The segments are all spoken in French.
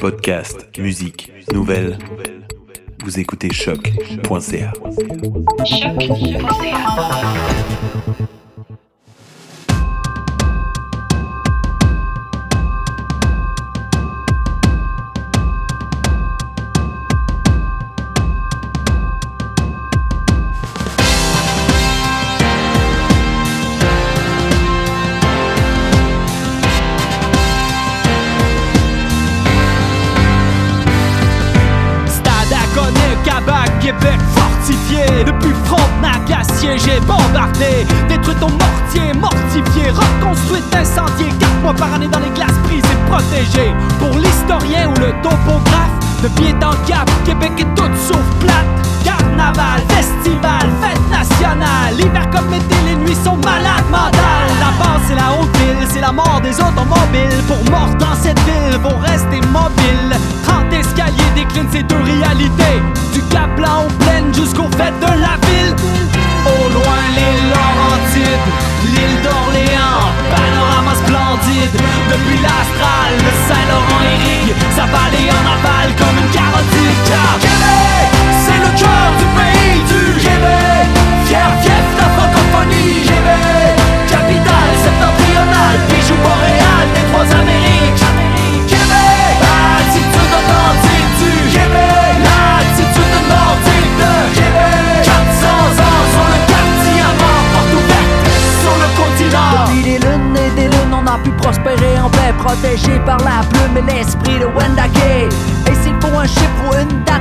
Podcast, musique, nouvelles. Vous écoutez choc.ca.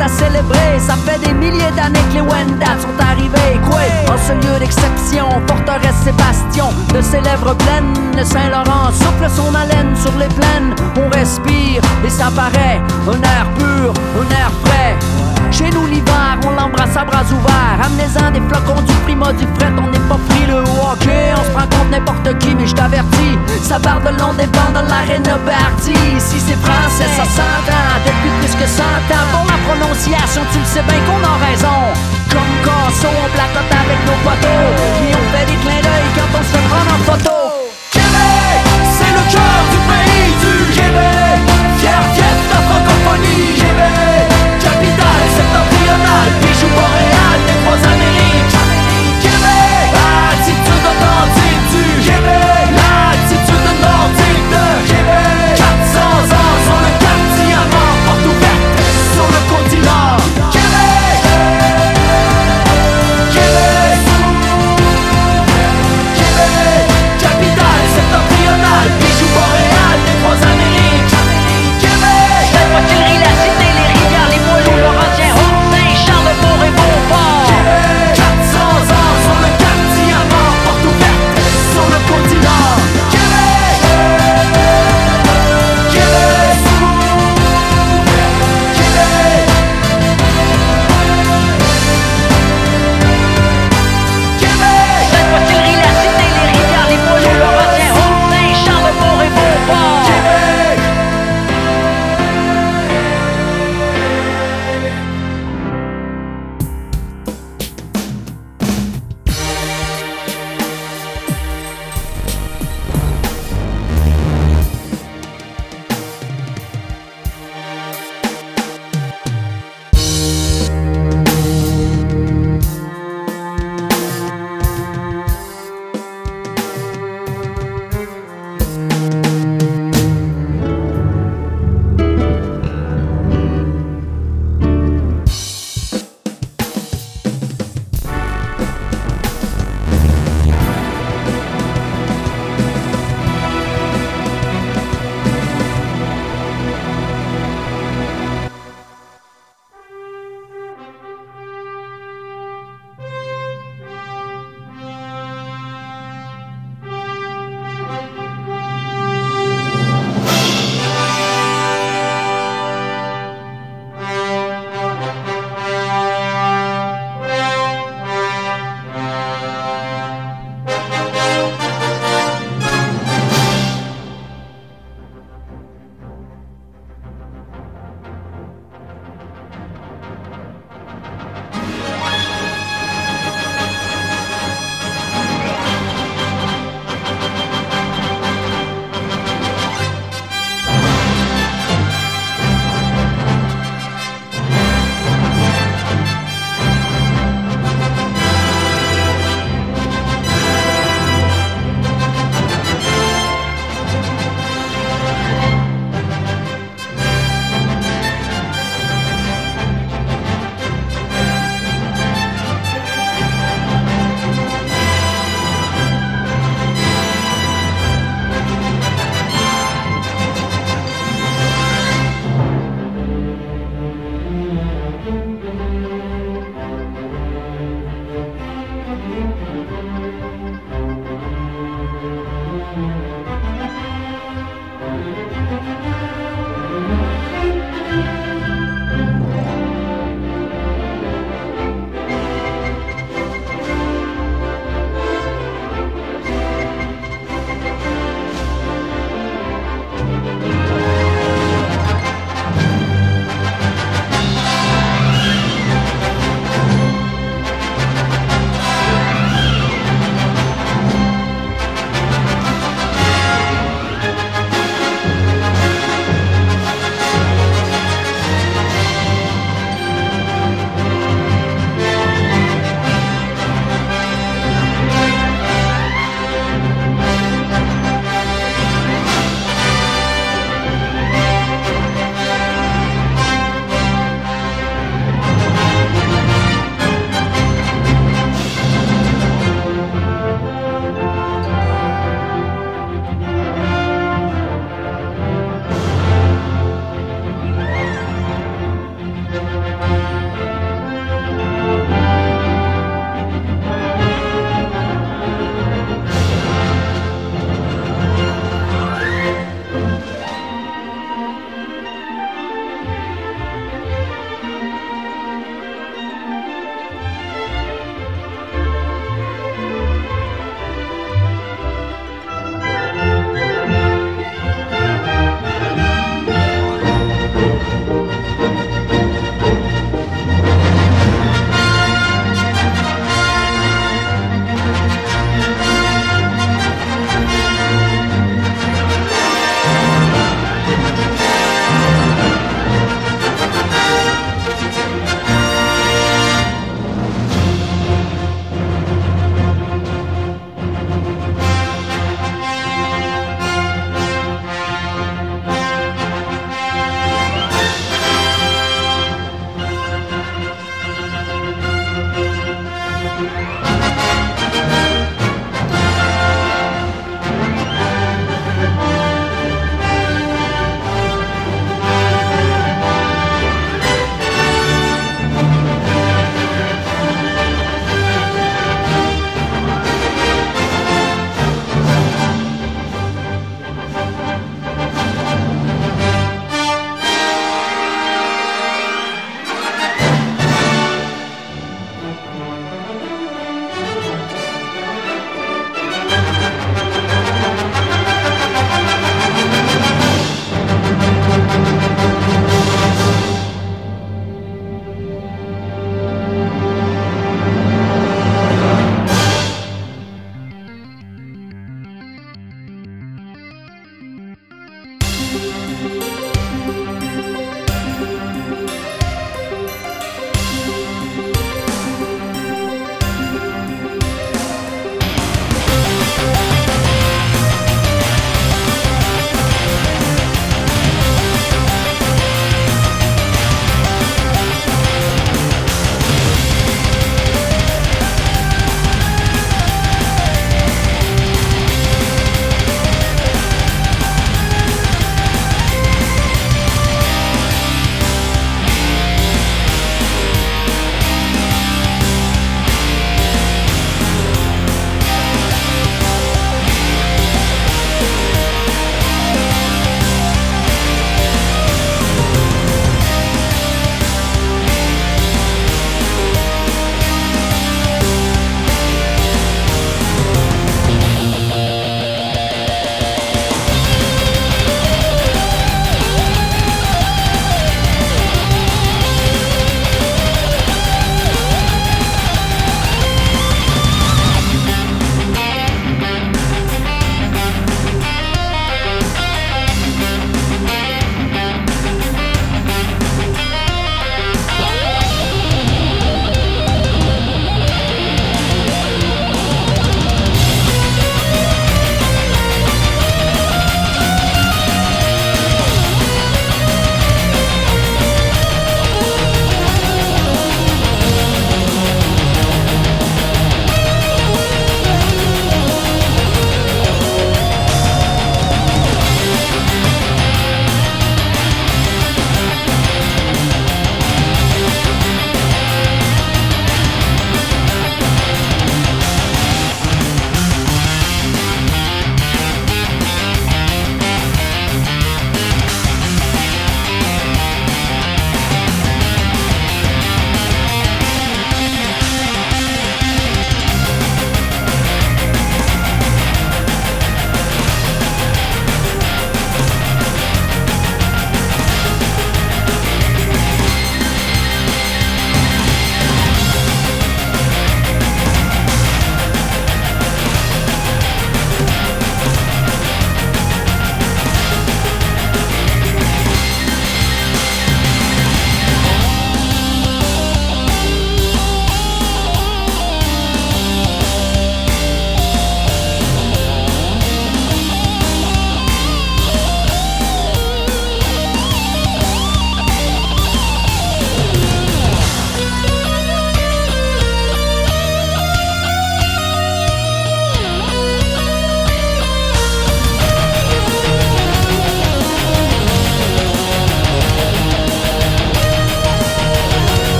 à célébrer, ça fait des milliers d'années que les Wendat sont arrivés. Quoi? En ce lieu d'exception, forteresse et bastion de ses lèvres pleines, le Saint-Laurent souffle son haleine sur les plaines. On respire et ça paraît un air pur, un air frais. Chez nous l'hiver, on l'embrasse à bras ouverts Amenez-en des flocons du prima du fret On n'est pas frileux au hockey, on se prend contre n'importe qui Mais je t'avertis, ça part de long des bancs dans l'arène Bertie Si c'est français, ça s'entend Depuis plus que 100 ans prononciation, tu le sais bien qu'on a raison. Comme Casso, on placote avec nos poteaux. Et on fait des clins d'œil quand on se fait en photo. Québec, c'est le cœur du pays du Québec. Fier, fief de la francophonie Québec, capitale septentrionale Bijou boréal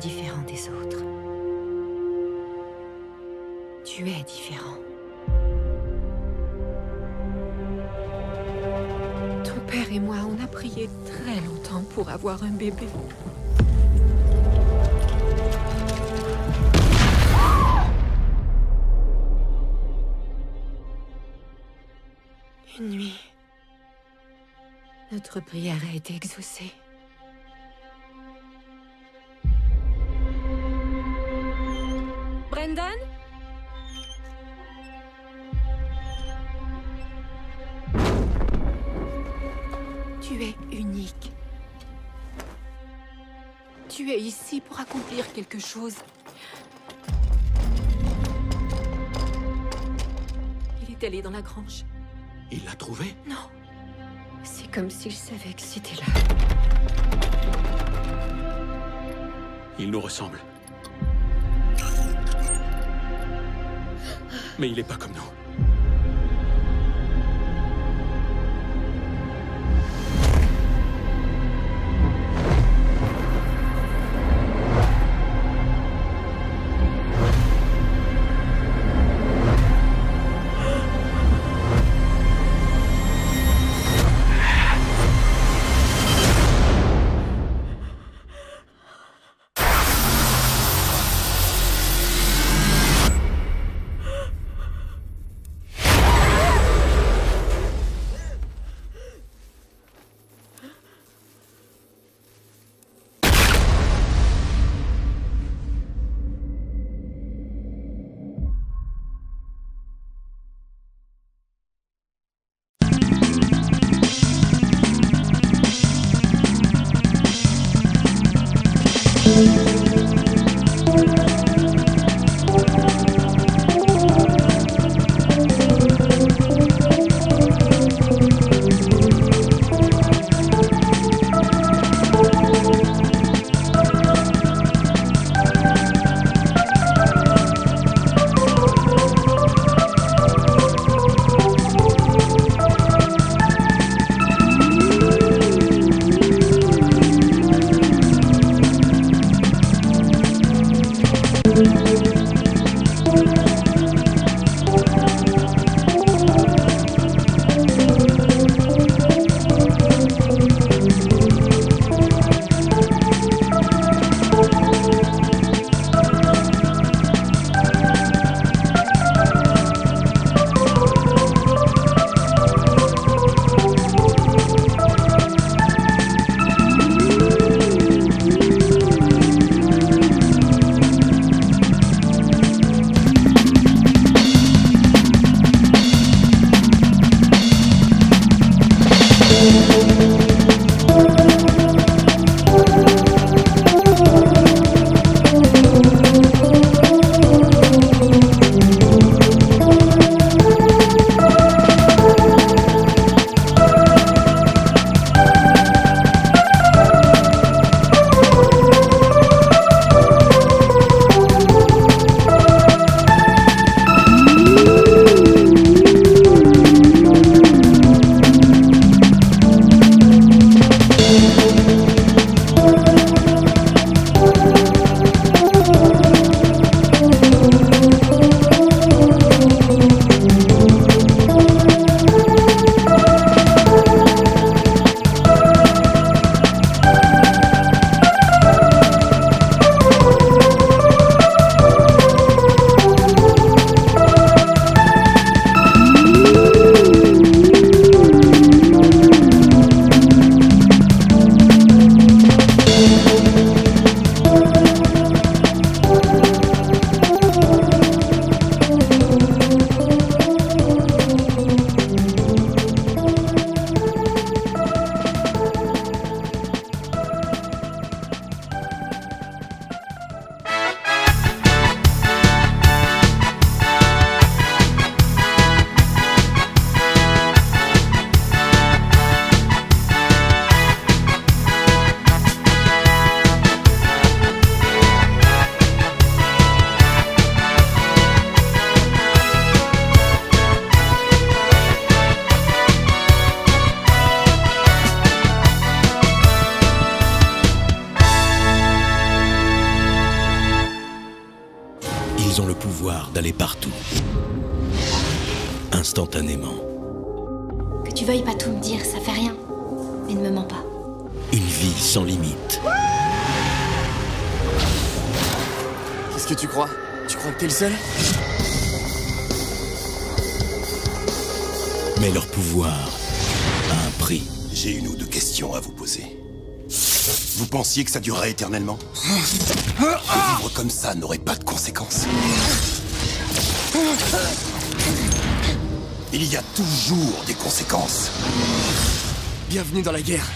différent des autres. Tu es différent. Ton père et moi, on a prié très longtemps pour avoir un bébé. Une nuit, notre prière a été exaucée. Quelque chose. Il est allé dans la grange. Il l'a trouvé? Non. C'est comme s'il savait que c'était là. Il nous ressemble. Mais il n'est pas comme nous. Mais leur pouvoir a un prix. J'ai une ou deux questions à vous poser. Vous pensiez que ça durerait éternellement? Vivre comme ça n'aurait pas de conséquences. Il y a toujours des conséquences. Bienvenue dans la guerre.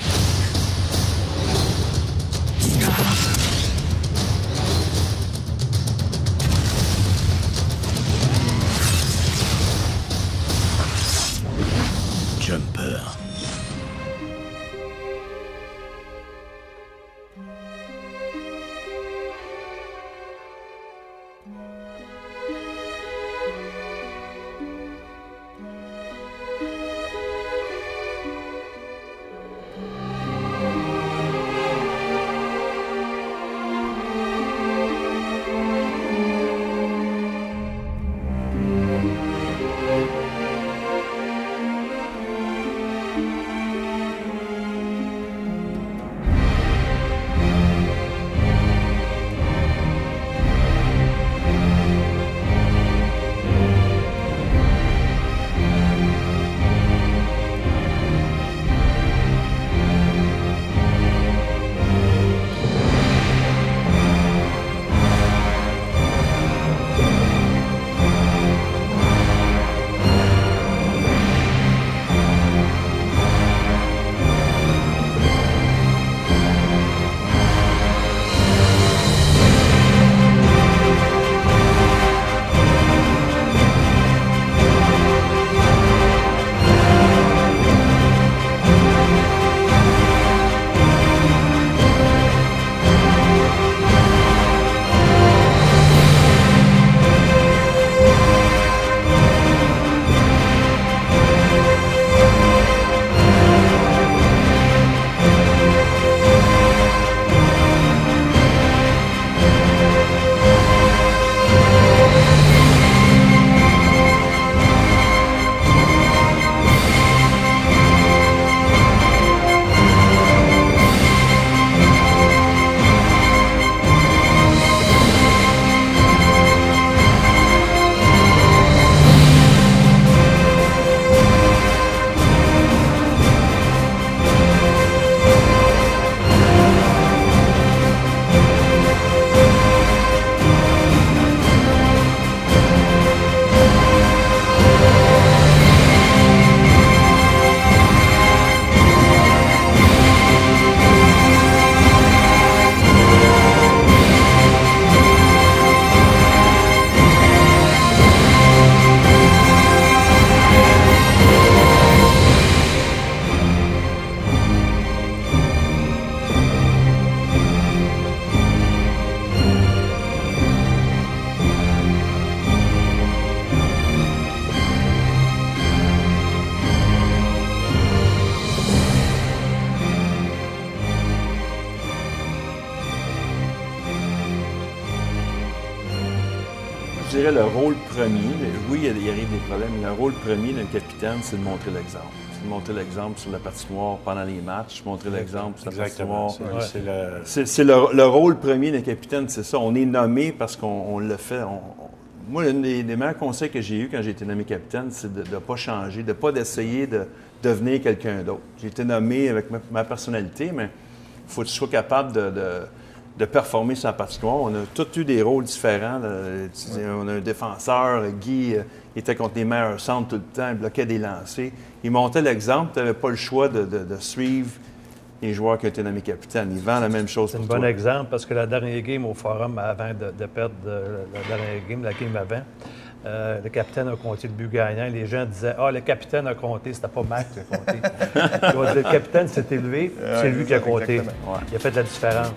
C'est de montrer l'exemple. C'est de montrer l'exemple sur la patinoire pendant les matchs, montrer l'exemple sur la patinoire. C'est- le- rôle premier d'un capitaine, c'est ça. On est nommé parce qu'on on le fait. On- on- moi, l'un des, des meilleurs conseils que j'ai eu quand j'ai été nommé capitaine, c'est de ne pas changer, de ne pas d'essayer de devenir quelqu'un d'autre. J'ai été nommé avec ma, ma personnalité, mais il faut que tu sois capable de, de- de performer sur la patinoire. On a tous eu des rôles différents. là. Dis, On a un défenseur, Guy, euh, il était contre les meilleurs centres tout le temps, il bloquait des lancers. Il montait l'exemple, tu n'avais pas le choix de, de- de suivre les joueurs qui ont été nommés capitaine. Ils vendent la même chose C'est un bon exemple parce que la dernière game au forum, avant de, de perdre euh, la dernière game, la game avant, euh, le capitaine a compté le but gagnant. Les gens disaient Ah, le capitaine a compté, c'était pas Mac qui a compté. Le capitaine s'est élevé, c'est lui qui a compté. Ouais. Il a fait de la différence.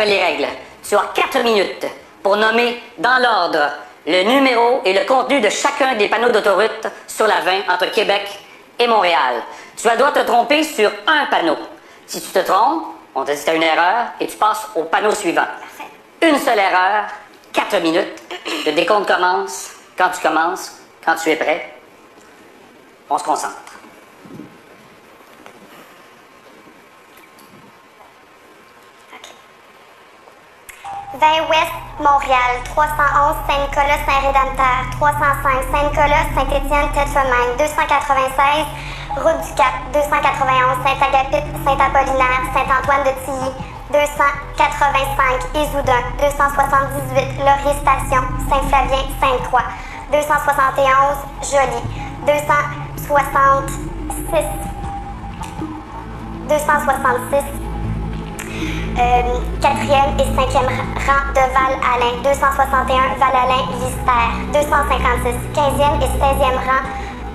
Rappelle les règles. Tu as 4 minutes pour nommer dans l'ordre le numéro et le contenu de chacun des panneaux d'autoroute sur la 20 entre Québec et Montréal. Tu dois te tromper sur un panneau. Si tu te trompes, on te dit que tu as une erreur et tu passes au panneau suivant. Une seule erreur, 4 minutes. Le décompte commence quand tu commences, quand tu es prêt. On se concentre. 20 Ouest, Montréal, 311 Saint-Nicolas, Saint-Rédempteur, 305 Saint-Nicolas, Saint-Étienne, Tête-Femaine, 296 Route du Cap, 291 Saint-Agapit, Saint-Apollinaire, Saint-Antoine de Tilly, 285 Issoudun, 278 Laurier Station, Saint-Flavien, Sainte-Croix, 271 Joly, 266 266 euh, quatrième et cinquième rang de Val-Alain, 261 Val-Alain, Lister, 256 15e et 16e rang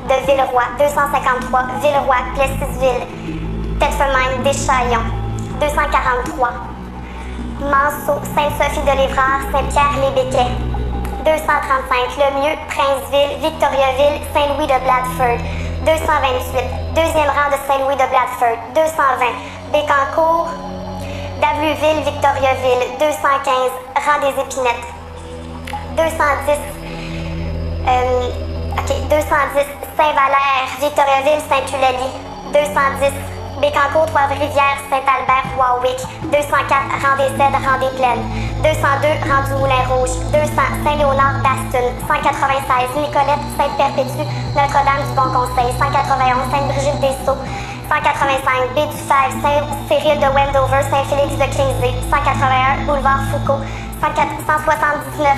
de Villeroy, 253 Villeroy, Plessisville, Tête-Femaine, Deschaillons, 243 Manceau, Sainte-Sophie de l'Évrard, Saint-Pierre-les-Béquets, 235 Lemieux, Princeville, Victoriaville, Saint-Louis de Bladford, 228 deuxième rang de Saint-Louis de Bladford, 220 Bécancourt, Dabluville, Victoriaville, 215, rang des Épinettes. 210, euh, OK, 210, Saint-Valère, Victoriaville, Saint-Eulalie. 210, Bécancourt, Trois-Rivières, Saint-Albert, Warwick. 204, rang des Cèdres, rang des Plaines. 202, rang du Moulin-Rouge. 200, Saint-Léonard, Baston. 196, Nicolette, Sainte-Perpétue, Notre-Dame du Bon Conseil. 191, Sainte-Brigitte-des-Sceaux. 185 B du Saint-Cyril de Wendover, Saint-Félix de Kingsey, 181 Boulevard Foucault, 179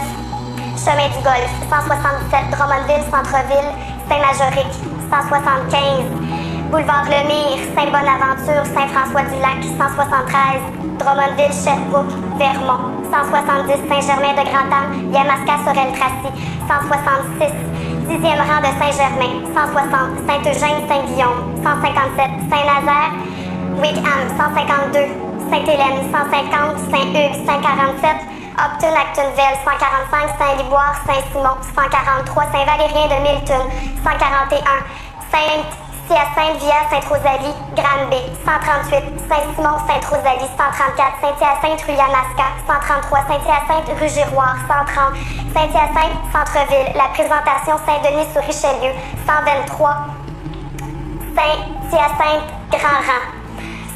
Chemin du Golfe, 177 Drummondville, Centre-Ville, Saint-Majorique, 175 Boulevard Lemire, Saint-Bonaventure, Saint-François-du-Lac, 173 Drummondville, Sherbrooke, Vermont, 170 Saint-Germain de Grand-Anne, Yamaska, Sorel-Tracy, 166 10e rang de Saint-Germain, 160, Saint-Eugène, Saint-Guillaume, 157, Saint-Nazaire, Wickham, 152, Sainte-Hélène, 150, Saint-Hugues, 147, Upton, Actonville, 145, Saint-Liboire, Saint-Simon, 143, Saint-Valérien de Milton, 141, Sainte Hyacinthe, Via, Sainte-Rosalie, Granby, 138, Saint-Simon, Sainte-Rosalie, 134, Saint-Hyacinthe, rue Yamaska, 133, Saint-Hyacinthe, rue Giroir, 130, Saint-Hyacinthe, Centre-Ville, la présentation Saint-Denis sur Richelieu, 123, Saint-Hyacinthe, Grand Rang,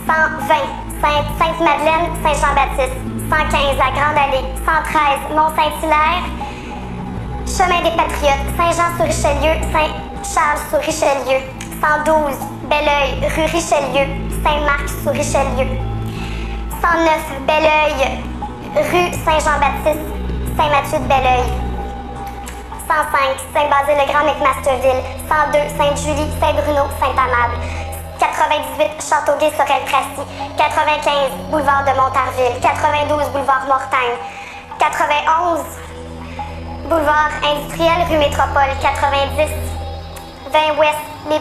120, Sainte-Madeleine, Saint-Jean-Baptiste, 115, la Grande Allée, 113, Mont-Saint-Hilaire, Chemin des Patriotes, Saint-Jean-sur-Richelieu, Saint-Charles-sur-Richelieu, 112, Belleuil, rue Richelieu, Saint-Marc-sur-Richelieu. 109, Belleuil, rue Saint-Jean-Baptiste, Saint-Mathieu-de-Belleuil. 105, Saint-Basile-le-Grand, McMasterville. 102, Sainte-Julie, Saint-Bruno, Saint-Amable. 98, Châteauguay-Sorel-Tracy. 95, Boulevard de Montarville. 92, Boulevard Mortagne. 91, Boulevard Industriel, rue Métropole. 90, 20 Ouest,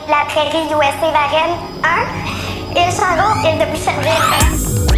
la prairie USA Varennes 1, Île Charo, Île de Boucherville 1.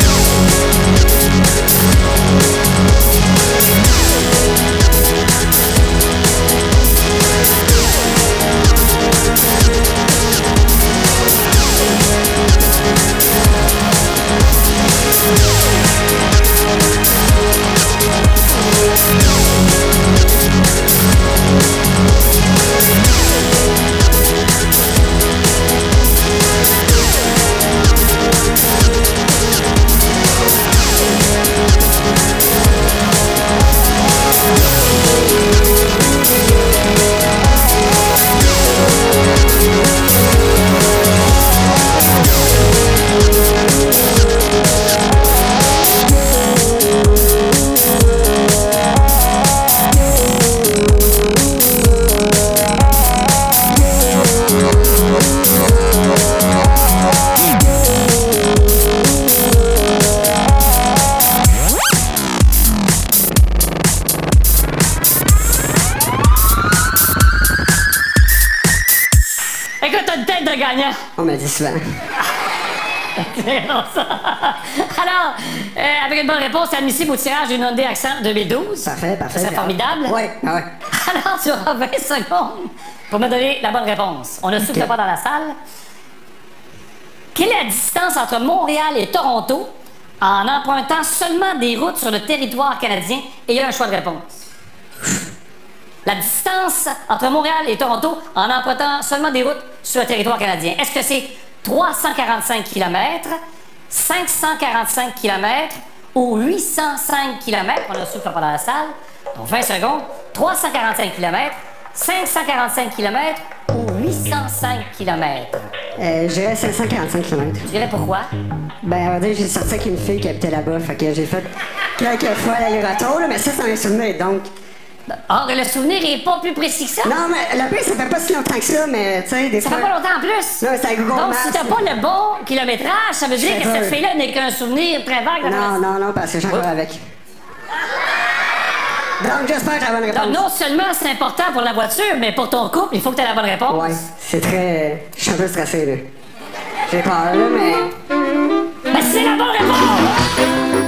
do d'une Hyundai Accent 2012. Parfait, parfait. C'est formidable. Oui, ah ouais. Alors, tu auras 20 secondes pour me donner la bonne réponse. On ne souffle pas dans la salle. Quelle est la distance entre Montréal et Toronto en empruntant seulement des routes sur le territoire canadien? Et il y a un choix de réponse. La distance entre Montréal et Toronto en empruntant seulement des routes sur le territoire canadien. Est-ce que c'est 345 km, 545 km ou 805 km? On a souffle pas dans la salle. Donc 20 secondes. 345 km, 545 km ou 805 km? Euh, je dirais 545 km. Tu dirais pourquoi? Ben, dire, j'ai sorti avec une fille qui habitait là-bas, fait que j'ai fait quelques fois l'aller-retour, mais ça, c'est un souvenir, donc. Or, le souvenir est pas plus précis que ça. Non, mais la pire, ça fait pas si longtemps que ça, mais tu sais, des Ça fois. fait pas longtemps en plus. Non, c'est Donc, Maps, si t'as pas le bon kilométrage, ça veut dire que cette fille-là n'est qu'un souvenir très vague. Non, non, non, parce que j'ai encore avec. Donc, j'espère que la bonne réponse. Donc, non seulement c'est important pour la voiture, mais pour ton couple, il faut que tu aies la bonne réponse. Ouais, c'est très. Je suis un peu stressé, là. J'ai peur, là, mais. Mais c'est la bonne réponse!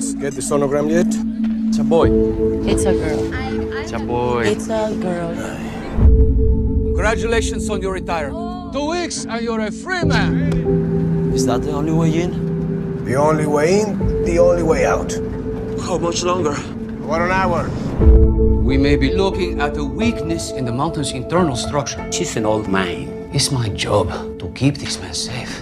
You get the sonogram yet? It's a boy. It's a girl. It's a boy. It's a girl. Congratulations on your retirement. Two weeks and you're a free man. Is that the only way in? The only way in, the only way out. How much longer? What an hour. We may be looking at a weakness in the mountain's internal structure. She's an old man. It's my job to keep this man safe.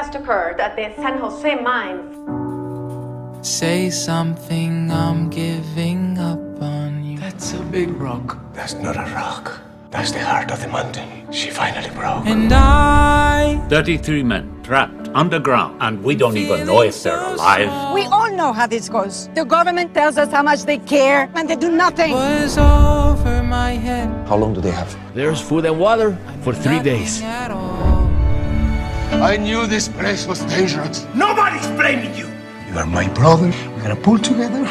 Just occurred at the San Jose mines. Say something, I'm giving up on you. That's a big rock. That's not a rock. That's the heart of the mountain. She finally broke. And I 33 men trapped underground, and we don't even know if they're alive. We all know how this goes. The government tells us how much they care, and they do nothing. was over my head. How long do they have? There's food and water for three days. At all. I knew this place was dangerous. Nobody's blaming you! You are my brother. We're gonna pull together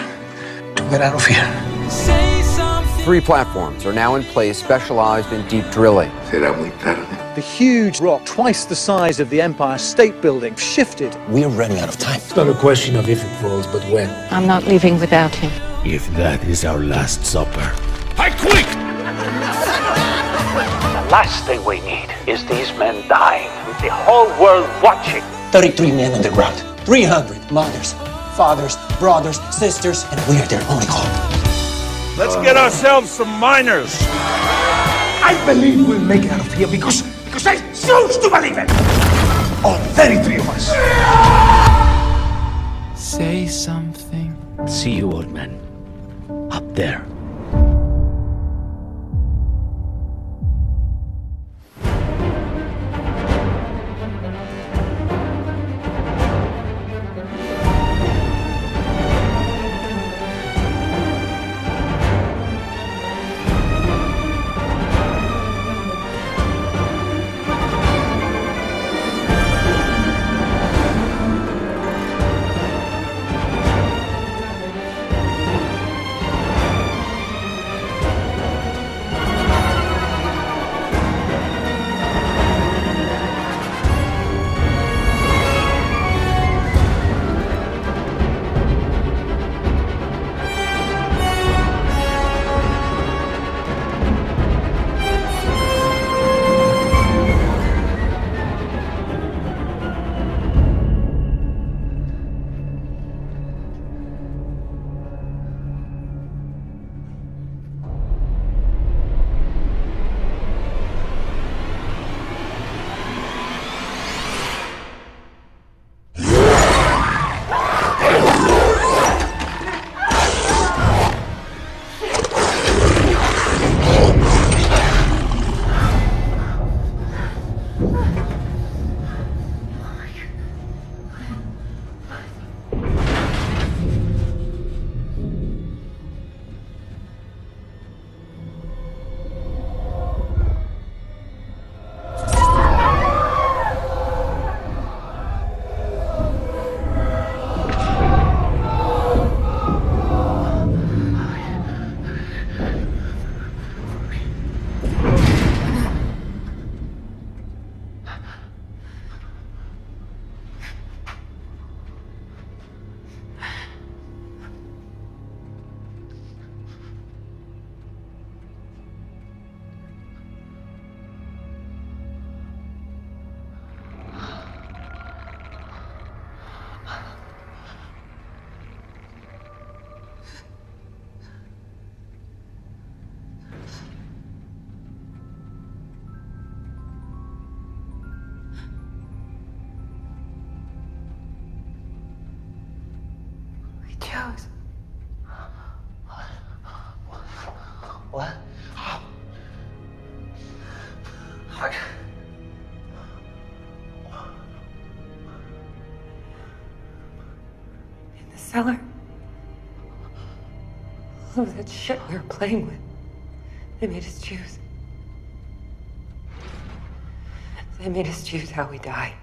to get out of here. Say something. Three platforms are now in place specialized in deep drilling. Será muy tarde. The huge rock, twice the size of the Empire State Building, shifted. We are running out of time. It's not a question of if it falls, but when. I'm not leaving without him. If that is our last supper. I quit! The last thing we need is these men dying with the whole world watching. 33 men on the ground, 300 mothers, fathers, brothers, sisters, and we are their only hope. Let's get ourselves some miners. I believe we'll make it out of here because, because I choose to believe it. All 33 of us. Say something. See you, old man. Up there. Tell. All of oh, that shit we were playing with. They made us choose. They made us choose how we die.